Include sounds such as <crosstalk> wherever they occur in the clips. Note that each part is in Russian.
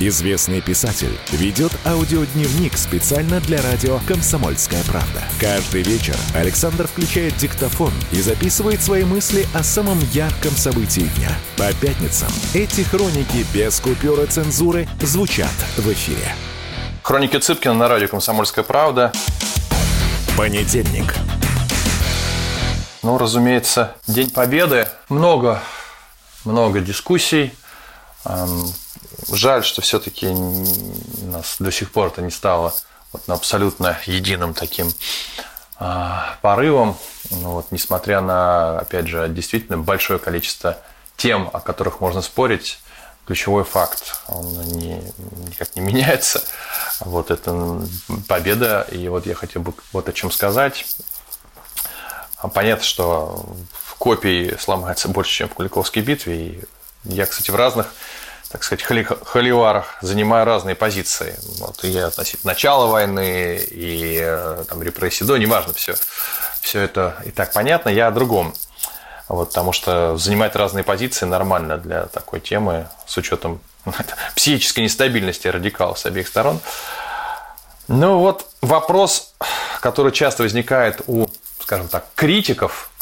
Известный писатель ведет аудиодневник специально для радио «Комсомольская правда». Каждый вечер Александр включает диктофон и записывает свои мысли о самом ярком событии дня. По пятницам эти хроники без купюры цензуры звучат в эфире. Хроники Цыпкина на радио «Комсомольская правда». Понедельник. Ну, разумеется, День Победы. Много, много дискуссий. Жаль, что все-таки нас до сих пор это не стало вот абсолютно единым таким а, порывом. Ну, вот, несмотря на, опять же, действительно большое количество тем, о которых можно спорить, ключевой факт, он не, никак не <laughs> меняется. Вот это победа, и вот я хотел бы вот о чем сказать. Понятно, что в копии сломается больше, чем в Куликовской битве. И я, кстати, в разных так сказать, холи, холиварах, занимаю разные позиции. Вот, и относительно начала войны, и э, там, репрессий до, неважно, все, все это и так понятно. Я о другом. Вот, потому что занимать разные позиции нормально для такой темы, с учетом <laughs> психической нестабильности радикалов с обеих сторон. Ну вот вопрос, который часто возникает у, скажем так, критиков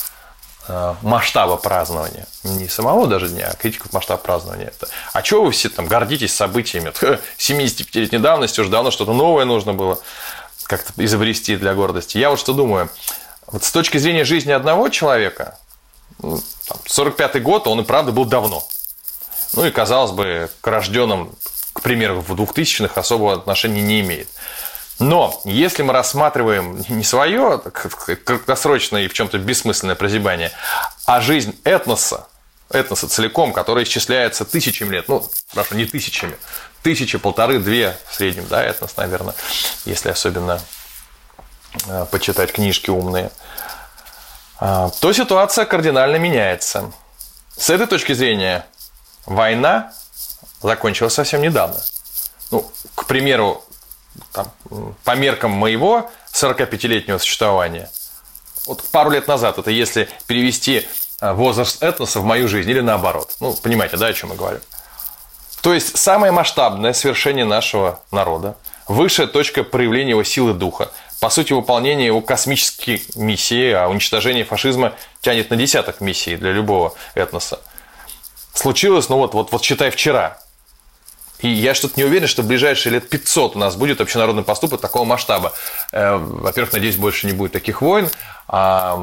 масштаба празднования. Не самого даже дня, а критиков масштаба празднования. Это. А чего вы все там гордитесь событиями? 75-летней давности уже давно что-то новое нужно было как-то изобрести для гордости. Я вот что думаю. Вот с точки зрения жизни одного человека, 45-й ну, год, он и правда был давно. Ну и, казалось бы, к рожденным, к примеру, в 2000-х особого отношения не имеет. Но если мы рассматриваем не свое краткосрочное и в чем-то бессмысленное прозябание, а жизнь этноса, этноса целиком, который исчисляется тысячами лет, ну, хорошо, не тысячами, тысячи, полторы, две в среднем, да, этнос, наверное, если особенно э, почитать книжки умные, э, то ситуация кардинально меняется. С этой точки зрения война закончилась совсем недавно. Ну, к примеру, там, по меркам моего 45-летнего существования, вот пару лет назад, это если перевести э, возраст этноса в мою жизнь или наоборот. Ну, понимаете, да, о чем я говорю? То есть, самое масштабное свершение нашего народа, высшая точка проявления его силы духа, по сути, выполнение его космической миссии, а уничтожение фашизма тянет на десяток миссий для любого этноса. Случилось, ну вот, вот, вот считай, вчера. И я что-то не уверен, что в ближайшие лет 500 у нас будет общенародный поступок такого масштаба. Э, во-первых, надеюсь, больше не будет таких войн. А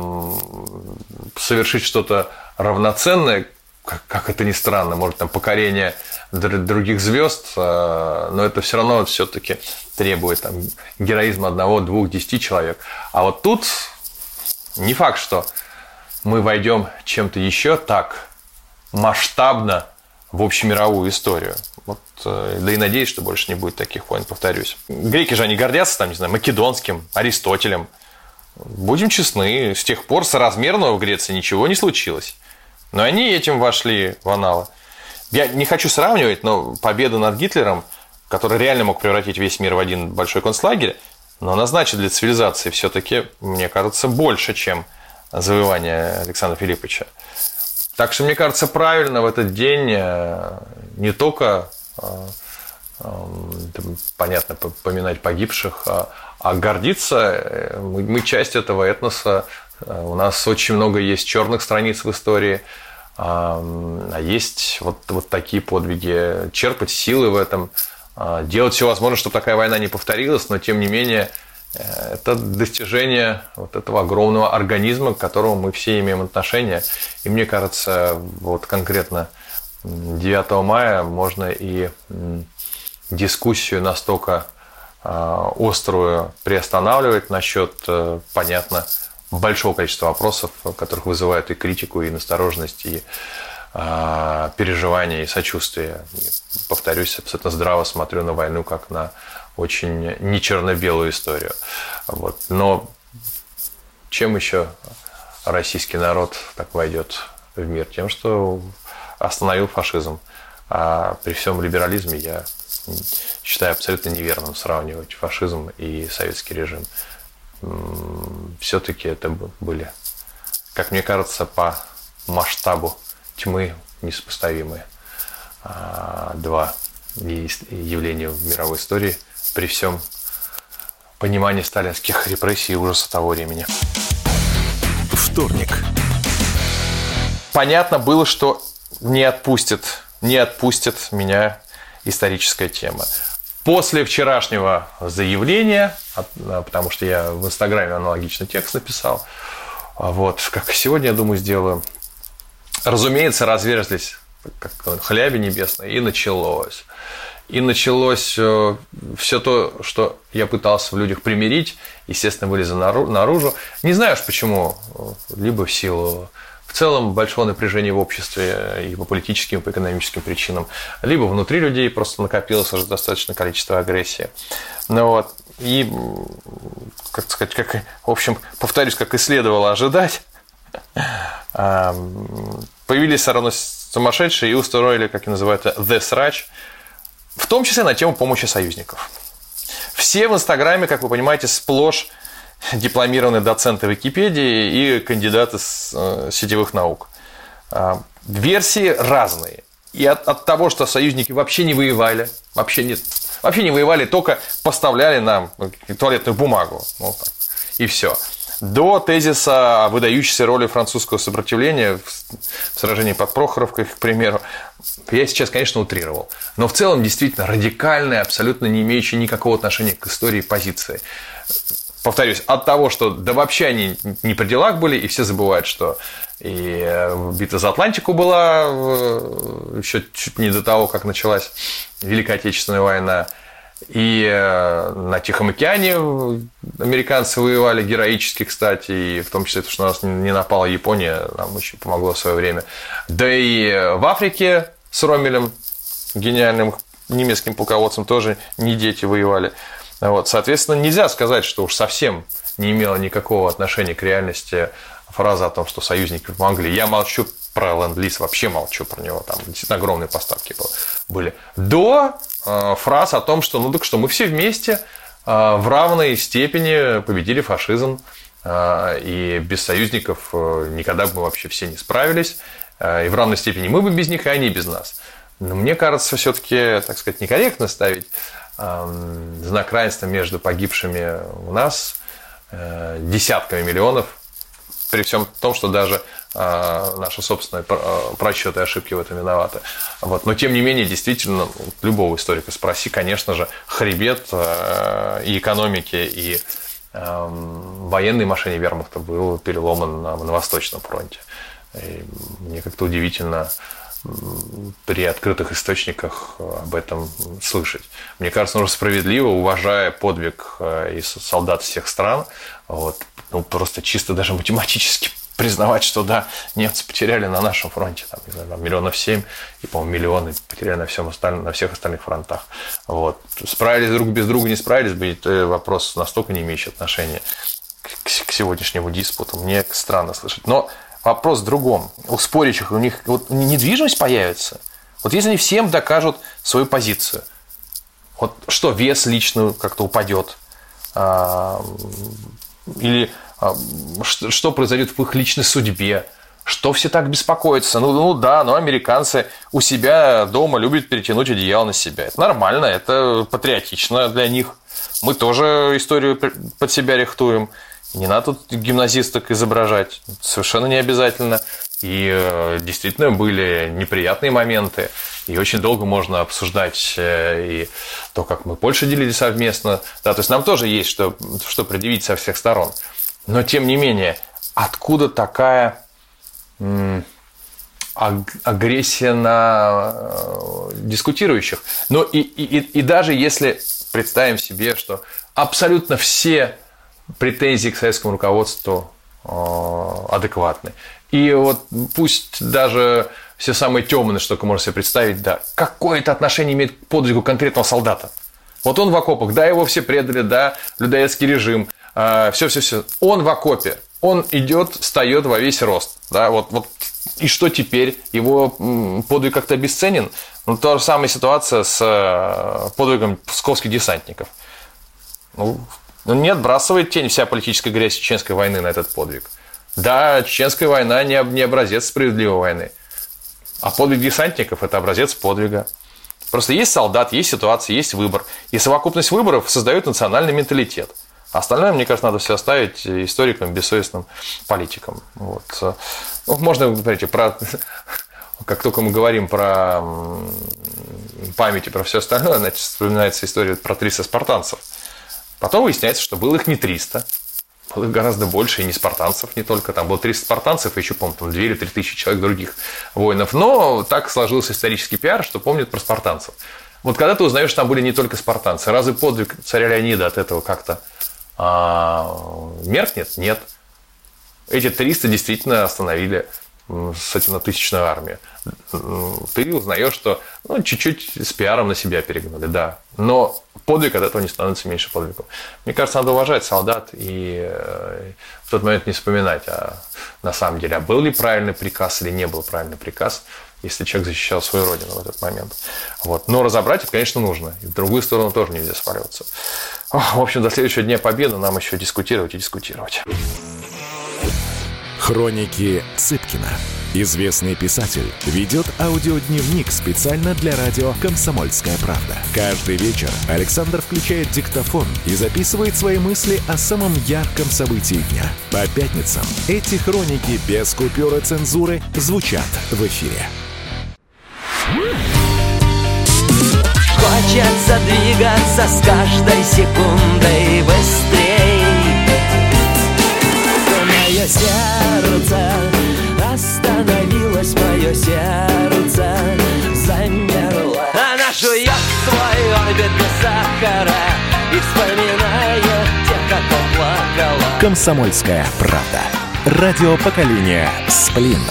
совершить что-то равноценное, как это ни странно, может, там покорение других звезд, э, но это все равно все-таки требует там, героизма одного, двух, десяти человек. А вот тут не факт, что мы войдем чем-то еще так масштабно в общемировую историю. Вот, э, да и надеюсь, что больше не будет таких войн, повторюсь. Греки же они гордятся, там, не знаю, Македонским, Аристотелем. Будем честны, с тех пор соразмерного в Греции ничего не случилось. Но они этим вошли в аналы. Я не хочу сравнивать, но победа над Гитлером, который реально мог превратить весь мир в один большой концлагерь, но она значит для цивилизации все-таки, мне кажется, больше, чем завоевание Александра Филипповича. Так что, мне кажется, правильно в этот день э, не только, понятно, поминать погибших, а, а гордиться. Мы часть этого этноса. У нас очень много есть черных страниц в истории. А, а есть вот, вот такие подвиги. Черпать силы в этом. А, делать все возможное, чтобы такая война не повторилась, но тем не менее Э, это достижение вот этого огромного организма, к которому мы все имеем отношение. И мне кажется, вот конкретно 9 мая можно и дискуссию настолько а, острую приостанавливать насчет, э, понятно, большого количества вопросов, которых вызывают и критику, и настороженность, и а, переживания, и сочувствие. И, повторюсь, абсолютно здраво смотрю на войну как на очень не черно-белую историю. Вот. Но чем еще российский народ так войдет в мир? Тем, что остановил фашизм. А при всем либерализме я считаю абсолютно неверным сравнивать фашизм и советский режим. Все-таки это были, как мне кажется, по масштабу тьмы несопоставимые а, два явления в мировой истории при всем понимании сталинских репрессий и ужаса того времени. Вторник. Понятно было, что не отпустит, не отпустит меня историческая тема. После вчерашнего заявления, а, потому что я в Инстаграме аналогичный текст написал, а вот, как сегодня, я думаю, сделаю, разумеется, разверзлись как хляби небесные, и началось. И началось э, все то, что я пытался в людях примирить, естественно, вылезло наружу. Не знаю уж почему, либо в силу в целом большого напряжения в обществе и по политическим, и по экономическим причинам, либо внутри людей просто накопилось уже достаточное количество агрессии. Ну вот, и, как сказать, как, в общем, повторюсь, как и следовало ожидать, <laughs> появились все равно сумасшедшие и устроили, как и называют, the срач, в том числе на тему помощи союзников. Все в Инстаграме, как вы понимаете, сплошь дипломированные доценты Википедии и кандидаты э, сетевых наук. А, версии разные. И от, от того, что союзники вообще не воевали, вообще не, вообще не воевали, только поставляли нам туалетную бумагу. Вот так. И все до тезиса о выдающейся роли французского сопротивления в сражении под Прохоровкой, к примеру, я сейчас, конечно, утрировал. Но в целом действительно радикальная, абсолютно не имеющая никакого отношения к истории позиции. Повторюсь, от того, что да вообще они не при делах были, и все забывают, что и э, битва за Атлантику была э, еще чуть не до того, как началась Великая Отечественная война, и э, на Тихом океане американцы воевали героически, кстати, и в том числе, то, что у нас не напала Япония, нам очень помогло в свое время. Да и в Африке с Ромелем, гениальным немецким полководцем, тоже не дети воевали. Вот, соответственно, нельзя сказать, что уж совсем не имело никакого отношения к реальности фраза о том, что союзники помогли. Я молчу про ленд-лиз, вообще молчу про него, там действительно огромные поставки были. До э, фраз о том, что ну так что мы все вместе э, в равной степени победили фашизм, э, и без союзников э, никогда бы мы вообще все не справились, э, и в равной степени мы бы без них, и они без нас. Но мне кажется, все-таки, так сказать, некорректно ставить знак равенства между погибшими у нас э, десятками миллионов при всем том, что даже э, наши собственные а, просчеты и ошибки в этом виноваты. Вот. Но, тем не менее, действительно, любого историка спроси, конечно же, хребет э, и экономики, и э, военной машине вермахта был переломан на, на Восточном фронте. И мне как-то удивительно при открытых источниках об этом слышать. Мне кажется, нужно справедливо, уважая подвиг и солдат всех стран, вот, ну, просто чисто даже математически <laughs> признавать, что да, немцы потеряли на нашем фронте там, не знаю, миллионов семь, и, по-моему, миллионы потеряли на, всем остальном, на всех остальных фронтах. Вот. Справились друг без друга, не справились это вопрос настолько не имеющий отношения к, к сегодняшнему диспуту. Мне странно слышать. Но вопрос в другом. У спорящих у них вот недвижимость появится. Вот если они всем докажут свою позицию, вот что вес лично как-то упадет, а, или а, что произойдет в их личной судьбе, что все так беспокоятся? Ну, ну да, но американцы у себя дома любят перетянуть одеяло на себя. Это нормально, это патриотично для них. Мы тоже историю под себя рихтуем. Не надо тут гимназисток изображать. Совершенно не обязательно. И э, действительно были неприятные моменты. И очень долго можно обсуждать э, и то, как мы Польшу делили совместно. Да, то есть нам тоже есть что, что предъявить со всех сторон. Но тем не менее, откуда такая агрессия на э, дискутирующих? Но и, и, и даже если представим себе, что абсолютно все претензии к советскому руководству адекватны. И вот пусть даже все самые темные, что можно себе представить, да, какое-то отношение имеет к подвигу конкретного солдата. Вот он в окопах, да, его все предали, да, людоедский режим, все-все-все. Он в окопе, он идет, встает во весь рост, да, вот, вот И что теперь? Его подвиг как-то обесценен? Ну, та же самая ситуация с э, подвигом псковских десантников. Ну, не отбрасывает тень вся политическая грязь Чеченской войны на этот подвиг. Да, Чеченская война не, не образец справедливой войны. А подвиг десантников – это образец подвига. Просто есть солдат, есть ситуация, есть выбор. И совокупность выборов создает национальный менталитет. Остальное, мне кажется, надо все оставить историкам, бессовестным политикам. Вот. Ну, можно говорить про... Как только мы говорим про память и про все остальное, значит, вспоминается история про 300 спартанцев. Потом выясняется, что было их не 300, было их гораздо больше, и не спартанцев не только. Там было 300 спартанцев, и еще, помню, там 2 или 3 тысячи человек других воинов. Но так сложился исторический пиар, что помнят про спартанцев. Вот когда ты узнаешь, что там были не только спартанцы, разве подвиг царя Леонида от этого как-то а, меркнет? Нет. Эти 300 действительно остановили с этим на тысячную армию. Ты узнаешь, что ну, чуть-чуть с пиаром на себя перегнали, да. Но подвиг от этого не становится меньше подвигом. Мне кажется, надо уважать солдат и э, в тот момент не вспоминать, а на самом деле, а был ли правильный приказ или не был правильный приказ, если человек защищал свою родину в этот момент. Вот. Но разобрать это, конечно, нужно. И в другую сторону тоже нельзя сваливаться. В общем, до следующего дня победы нам еще дискутировать и дискутировать. Хроники Цыпкина. Известный писатель ведет аудиодневник специально для радио «Комсомольская правда». Каждый вечер Александр включает диктофон и записывает свои мысли о самом ярком событии дня. По пятницам эти хроники без купюры цензуры звучат в эфире. Хочется двигаться с каждой секундой быстрей «Комсомольская правда». Радио поколения «Сплин».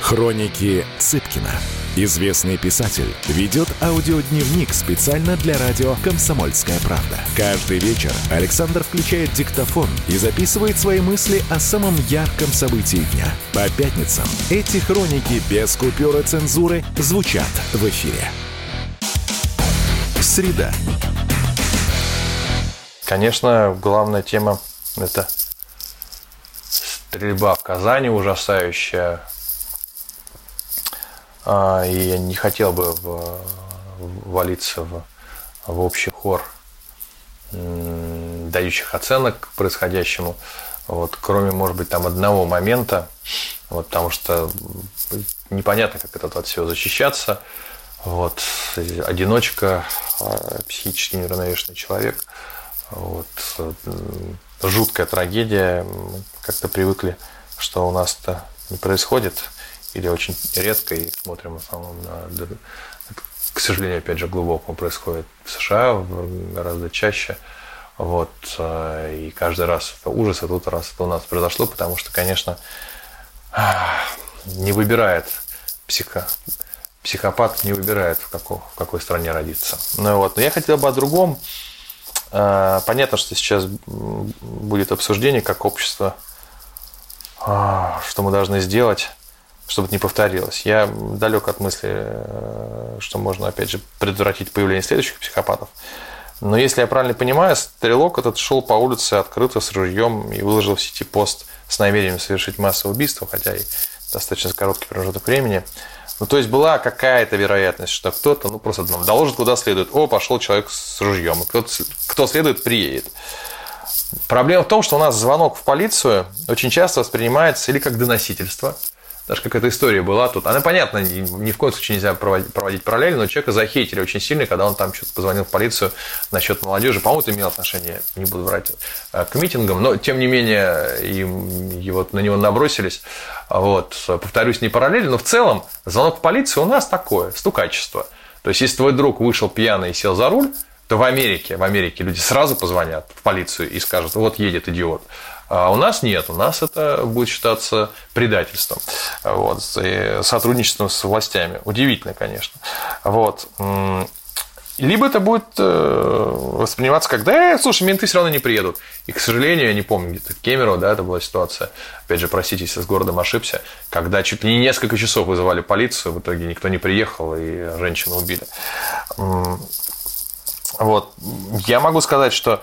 Хроники Цыпкина. Известный писатель ведет аудиодневник специально для радио «Комсомольская правда». Каждый вечер Александр включает диктофон и записывает свои мысли о самом ярком событии дня. По пятницам эти хроники без купюры цензуры звучат в эфире. Среда. Конечно, главная тема – это стрельба в Казани ужасающая, а, и я не хотел бы валиться в, в общий хор дающих оценок происходящему. Вот, кроме, может быть, там одного момента, вот, потому что непонятно, как этот от всего защищаться. Вот, одиночка, а, психически неравновешенный человек. Вот, жуткая трагедия. Как-то привыкли, что у нас-то не происходит или очень редко, и смотрим в основном на, к сожалению, опять же, глубоко происходит в США гораздо чаще. Вот, э, и каждый раз это ужас, а тут раз это у нас произошло, потому что, конечно, не выбирает психо, психопат не выбирает, в, какой, в какой стране родиться. Ну вот, но я хотел бы о другом. Э, понятно, что сейчас будет обсуждение, как общество, а, что мы должны сделать чтобы это не повторилось. Я далек от мысли, э, что можно, опять же, предотвратить появление следующих психопатов. Но если я правильно понимаю, стрелок этот шел по улице открыто с ружьем и выложил в сети пост с намерением совершить массовое убийство, хотя и достаточно короткий промежуток времени. Ну, то есть была какая-то вероятность, что кто-то, ну, просто ну, доложит куда следует. О, пошел человек с ружьем. Кто, кто следует, приедет. Проблема в том, что у нас звонок в полицию очень часто воспринимается или как доносительство – даже какая-то история была тут. Она, понятно, ни в коем случае нельзя проводить, параллельно, но человека захейтили очень сильно, когда он там что-то позвонил в полицию насчет молодежи. По-моему, это имело отношение, не буду врать, э, к митингам, но, тем не менее, и, и вот на него набросились. Вот, повторюсь, не параллельно, но в целом звонок в полицию у нас такое, стукачество. То есть, если твой друг вышел пьяный и сел за руль, то в Америке, в Америке люди сразу позвонят в полицию и скажут, вот едет идиот. А у нас нет, у нас это будет считаться предательством, вот, и сотрудничеством с властями. Удивительно, конечно. Вот. Либо это будет э, восприниматься как, да, э, слушай, менты все равно не приедут. И, к сожалению, я не помню, где-то Кемерово, да, это была ситуация, опять же, простите, если с городом ошибся, когда чуть ли не несколько часов вызывали полицию, в итоге никто не приехал, и женщину убили. Вот. Я могу сказать, что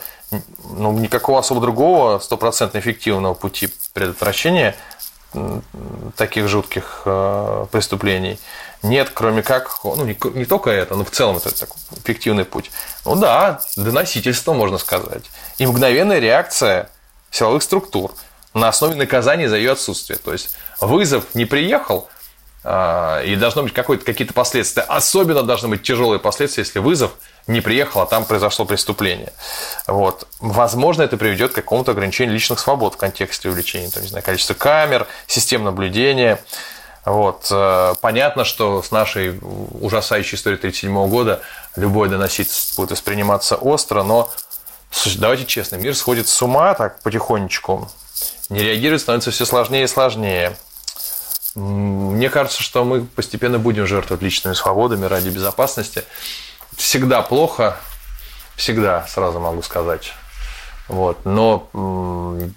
ну, никакого особо другого стопроцентно эффективного пути предотвращения таких жутких э, преступлений нет, кроме как, ну, не, не только это, но в целом это такой эффективный путь. Ну да, доносительство, можно сказать. И мгновенная реакция силовых структур на основе наказания за ее отсутствие. То есть вызов не приехал, э, и должно быть какие-то последствия. Особенно должны быть тяжелые последствия, если вызов не приехал, а там произошло преступление. Вот. Возможно, это приведет к какому-то ограничению личных свобод в контексте увеличения там, не знаю, количества камер, систем наблюдения. Вот. Э, понятно, что с нашей ужасающей историей 1937 года любое доносительство будет восприниматься остро, но давайте честно, мир сходит с ума так потихонечку. Не реагировать становится все сложнее и сложнее. Мне кажется, что мы постепенно будем жертвовать личными свободами ради безопасности всегда плохо, всегда, сразу могу сказать. Вот. Но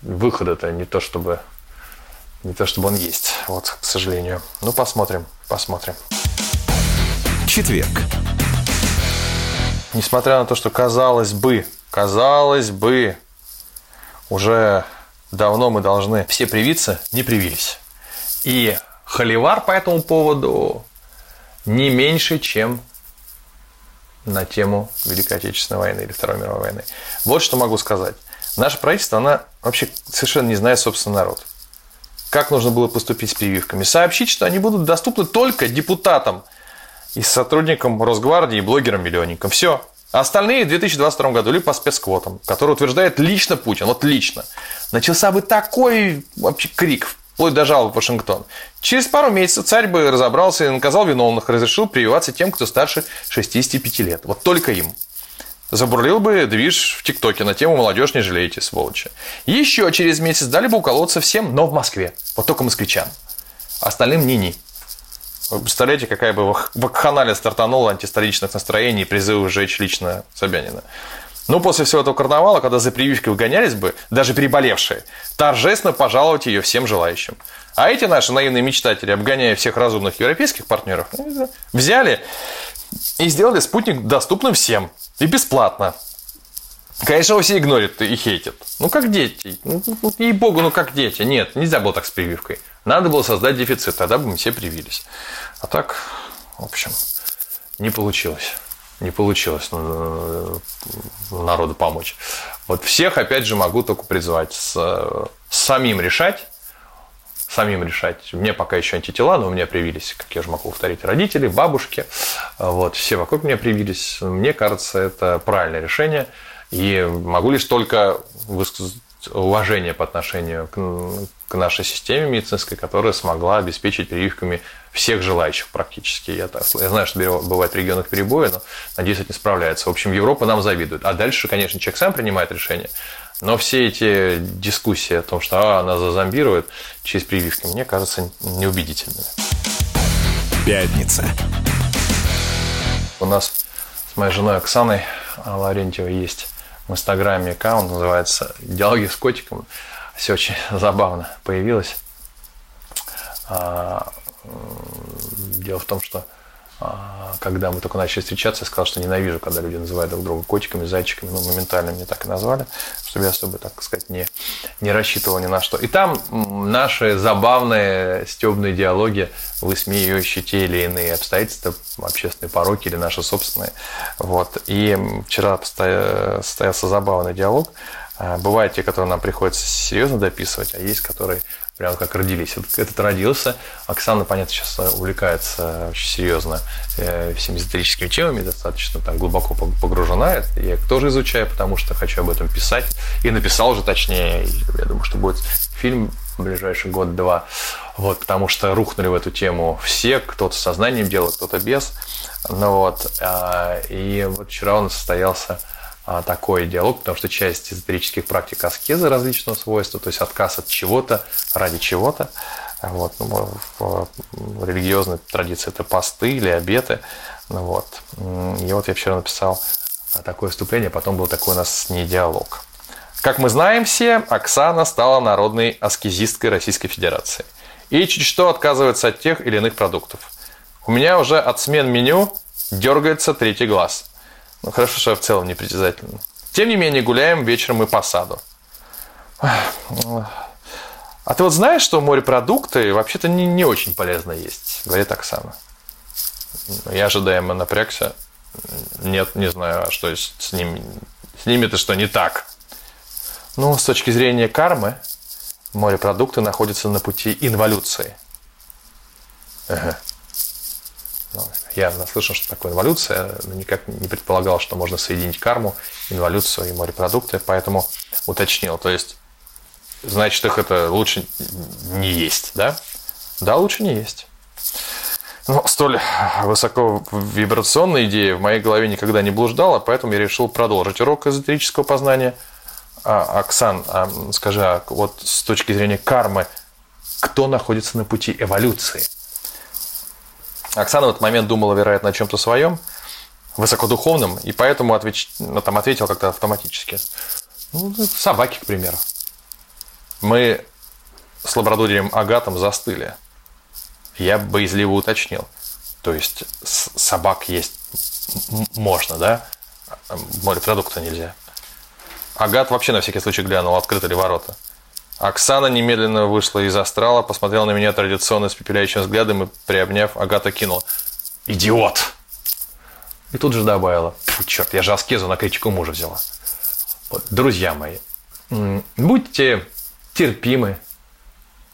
выход это не то, чтобы не то, чтобы он есть. Вот, к сожалению. Ну, посмотрим, посмотрим. Четверг. Несмотря на то, что казалось бы, казалось бы, уже давно мы должны все привиться, не привились. И холивар по этому поводу не меньше, чем на тему Великой Отечественной войны или Второй мировой войны. Вот что могу сказать. Наше правительство, она вообще совершенно не знает собственный народ. Как нужно было поступить с прививками? Сообщить, что они будут доступны только депутатам и сотрудникам Росгвардии и блогерам-миллионникам. Все. А остальные в 2022 году или по спецквотам, который утверждает лично Путин, вот лично. Начался бы такой вообще крик вплоть до жалобы в Вашингтон. Через пару месяцев царь бы разобрался и наказал виновных, разрешил прививаться тем, кто старше 65 лет. Вот только им. Забурлил бы движ в ТикТоке на тему «Молодежь, не жалейте, сволочи». Еще через месяц дали бы уколоться всем, но в Москве. Вот только москвичам. Остальным ни-ни. Вы представляете, какая бы вакханалия стартанула антистоличных настроений и призывы сжечь лично Собянина. Ну, после всего этого карнавала, когда за прививкой выгонялись бы, даже переболевшие, торжественно пожаловать ее всем желающим. А эти наши наивные мечтатели, обгоняя всех разумных европейских партнеров, ну, взяли и сделали спутник доступным всем. И бесплатно. Конечно, его все игнорят и хейтят. Ну, как дети. Ну, ну, ей-богу, ну, как дети. Нет, нельзя было так с прививкой. Надо было создать дефицит, тогда бы мы все привились. А так, в общем, не получилось не получилось ну, народу помочь. Вот всех, опять же, могу только призвать с, с самим решать, самим решать. Мне пока еще антитела, но у меня привились, как я же могу повторить, родители, бабушки. Вот, все вокруг меня привились. Мне кажется, это правильное решение. И могу лишь только высказать уважение по отношению к, к нашей системе медицинской, которая смогла обеспечить прививками всех желающих практически. Я, так, я знаю, что бывает в регионах перебои, но, надеюсь, это не справляется. В общем, Европа нам завидует. А дальше, конечно, человек сам принимает решение. Но все эти дискуссии о том, что а, нас зазомбируют через прививки, мне кажется, неубедительными. Пятница. У нас с моей женой Оксаной Ларентьевой есть в Инстаграме аккаунт, называется «Диалоги с котиком». Все очень <laughs> забавно появилось. А, дело в том, что а, когда мы только начали встречаться, я сказал, что ненавижу, когда люди называют друг друга котиками, зайчиками, ну, моментально мне так и назвали, чтобы я особо, так сказать, не, не рассчитывал ни на что. И там наши забавные стебные диалоги, высмеивающие те или иные обстоятельства, общественные пороки или наши собственные. Вот. И вчера состоялся забавный диалог. А, бывают те, которые нам приходится серьезно дописывать, а есть, которые прямо как родились. Этот родился. Оксана, понятно, сейчас увлекается очень серьезно э, всеми эзотерическими темами, достаточно там глубоко погружена. Я тоже изучаю, потому что хочу об этом писать. И написал уже точнее. Я думаю, что будет фильм в ближайший год-два. Вот, потому что рухнули в эту тему все, кто-то сознанием делает, кто-то без. Ну вот, а, и вот вчера он состоялся такой диалог, потому что часть эзотерических практик аскезы различного свойства, то есть отказ от чего-то ради чего-то. Вот. Ну, в, религиозной традиции это посты или обеты. Ну, вот. И вот я вчера написал такое вступление, потом был такой у нас с ней диалог. Как мы знаем все, Оксана стала народной аскезисткой Российской Федерации. И чуть что отказывается от тех или иных продуктов. У меня уже от смен меню дергается третий глаз. Ну, хорошо, что я в целом не притязательно. Тем не менее, гуляем вечером и по саду. А ты вот знаешь, что морепродукты вообще-то не, не очень полезно есть, говорит Оксана. Я ожидаемо напрягся. Нет, не знаю, а что с ними. С ними-то что не так? Ну, с точки зрения кармы, морепродукты находятся на пути инволюции. Ага. Ну, я наслышан, что такое инволюция, но никак не предполагал, что можно соединить карму, инволюцию и морепродукты, поэтому уточнил. То есть, значит, их это лучше не есть, да? Да, лучше не есть. Но столь высоко вибрационная идея в моей голове никогда не блуждала, поэтому я решил продолжить урок эзотерического познания. А, Оксан, а, скажи, а вот с точки зрения кармы, кто находится на пути эволюции? Оксана в этот момент думала, вероятно, о чем-то своем, высокодуховном, и поэтому отвеч... ну, там ответил как-то автоматически. Ну, собаки, к примеру. Мы с лабрадорием Агатом застыли – я боязливо уточнил. То есть собак есть можно, да? Морепродукта нельзя. Агат вообще на всякий случай глянул, открыты ли ворота. Оксана немедленно вышла из астрала, посмотрела на меня традиционно с пепеляющим взглядом и, приобняв, Агата кинула. «Идиот!» И тут же добавила. черт, я же аскезу на критику мужа взяла. Вот, друзья мои, будьте терпимы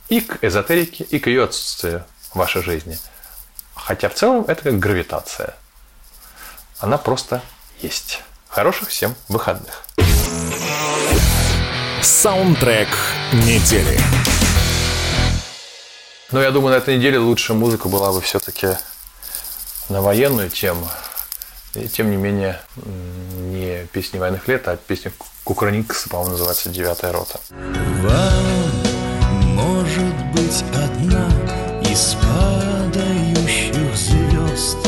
и к эзотерике, и к ее отсутствию в вашей жизни. Хотя в целом это как гравитация. Она просто есть. Хороших всем выходных. Саундтрек недели. Но я думаю, на этой неделе лучшая музыка была бы все-таки на военную тему. И тем не менее, не песни военных лет, а песня Кукрыникса, по-моему, называется «Девятая рота». Вам может быть одна из падающих звезд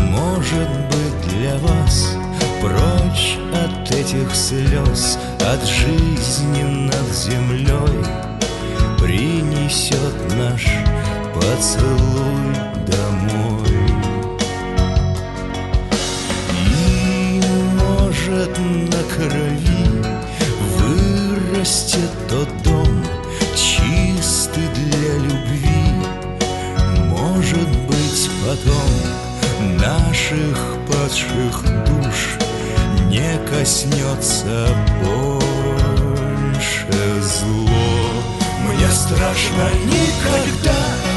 Может быть для вас Прочь от этих слез От жизни над землей Принесет наш поцелуй домой. И может на крови Вырастет тот дом Чистый для любви. Может быть, потом наших падших душ Не коснется больше зло. Мне страшно никогда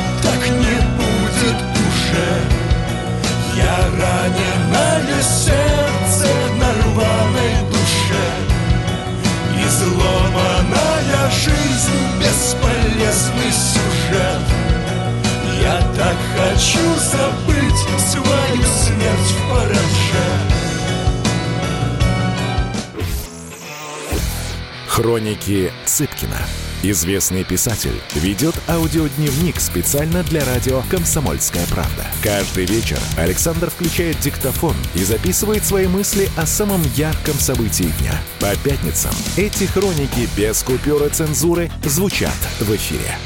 Хроники Цыпкина. Известный писатель ведет аудиодневник специально для радио «Комсомольская правда». Каждый вечер Александр включает диктофон и записывает свои мысли о самом ярком событии дня. По пятницам эти хроники без купюры цензуры звучат в эфире.